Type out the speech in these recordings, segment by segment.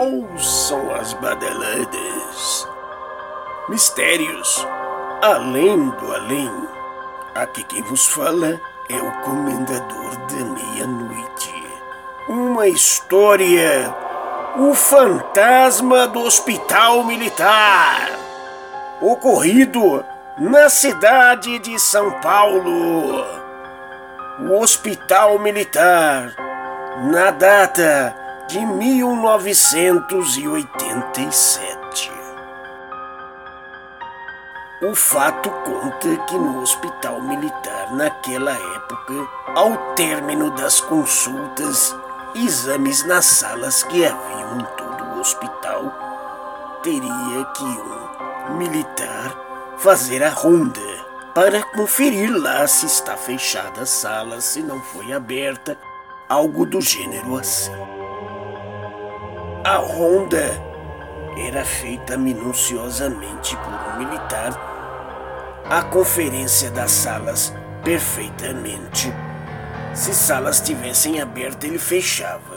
ouçam as badaladas. Mistérios além do além. Aqui quem vos fala é o Comendador da Meia-Noite. Uma história. O fantasma do Hospital Militar. Ocorrido na cidade de São Paulo. O Hospital Militar, na data de 1987. O fato conta que no hospital militar, naquela época, ao término das consultas, exames nas salas que haviam em todo o hospital, teria que um militar fazer a ronda para conferir lá se está fechada a sala, se não foi aberta, algo do gênero assim. A ronda era feita minuciosamente por um militar a conferência das salas perfeitamente. Se salas tivessem aberto, ele fechava.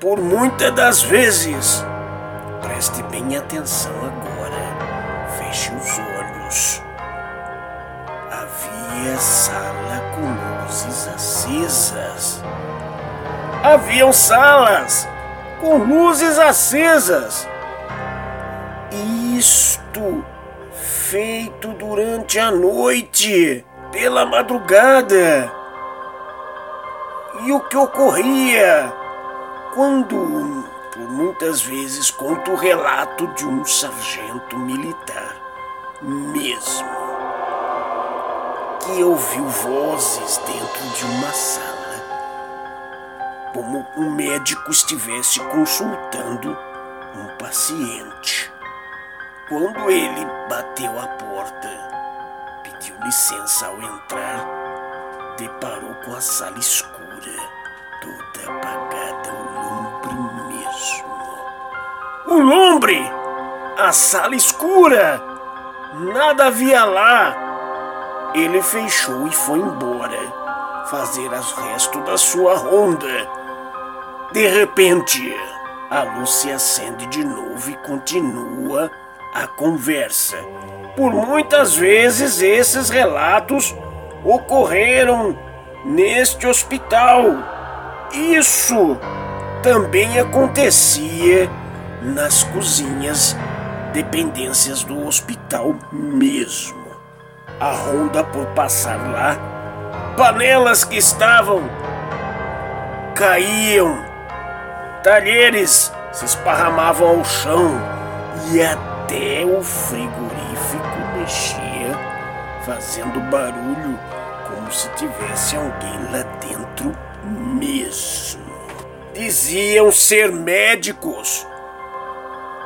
Por muitas das vezes, preste bem atenção agora, feche os olhos. Havia sala com luzes acesas. Haviam salas com luzes acesas. Isto feito durante a noite, pela madrugada. E o que ocorria quando, por muitas vezes, conto o relato de um sargento militar, mesmo, que ouviu vozes dentro de uma sala, como um médico estivesse consultando um paciente. Quando ele bateu a porta, pediu licença ao entrar, deparou com a sala escura, toda apagada, o lumbre mesmo. O lumbre! A sala escura! Nada havia lá! Ele fechou e foi embora, fazer as restos da sua ronda. De repente, a luz se acende de novo e continua a conversa. Por muitas vezes esses relatos ocorreram neste hospital. Isso também acontecia nas cozinhas, dependências do hospital mesmo. A ronda por passar lá, panelas que estavam caíam, talheres se esparramavam ao chão e até o frigorífico mexia, fazendo barulho como se tivesse alguém lá dentro mesmo. Diziam ser médicos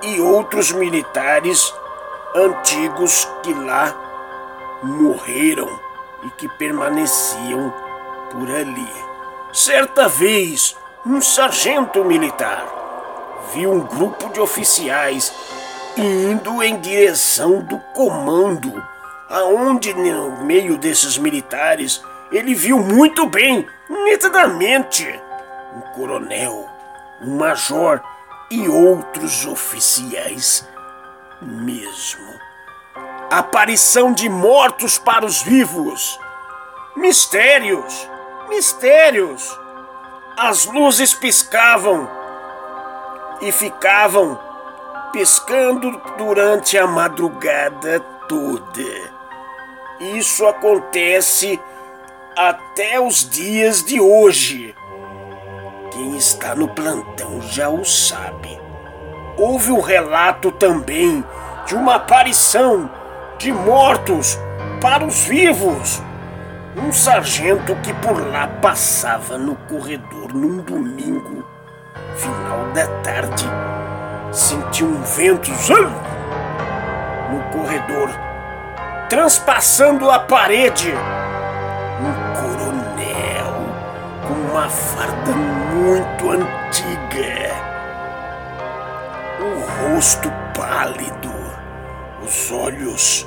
e outros militares antigos que lá morreram e que permaneciam por ali. Certa vez, um sargento militar viu um grupo de oficiais indo em direção do comando, aonde no meio desses militares ele viu muito bem, nitidamente, um coronel, um major e outros oficiais mesmo. Aparição de mortos para os vivos. Mistérios, mistérios. As luzes piscavam e ficavam piscando durante a madrugada toda. Isso acontece até os dias de hoje. Quem está no plantão já o sabe. Houve um relato também de uma aparição de mortos para os vivos. Um sargento que por lá passava no corredor num domingo, final da tarde, sentiu um vento no corredor, transpassando a parede. Um coronel com uma farda muito antiga, o rosto pálido, os olhos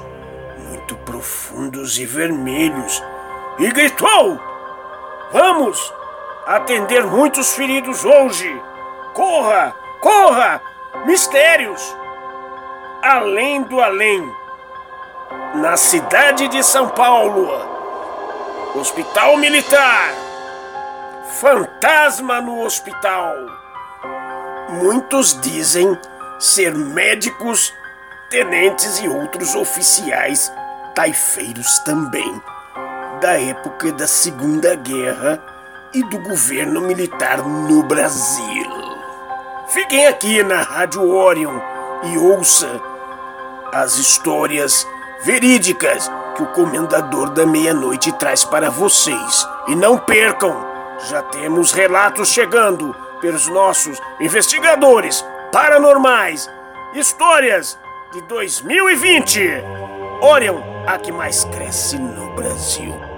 muito profundos e vermelhos, e gritou: Vamos atender muitos feridos hoje! Corra! Corra! Mistérios! Além do além. Na cidade de São Paulo. Hospital Militar. Fantasma no hospital. Muitos dizem ser médicos, tenentes e outros oficiais taifeiros também, da época da Segunda Guerra e do governo militar no Brasil. Fiquem aqui na Rádio Orion e ouça as histórias verídicas que o Comendador da Meia-Noite traz para vocês. E não percam, já temos relatos chegando pelos nossos investigadores paranormais. Histórias de 2020. Orion, a que mais cresce no Brasil.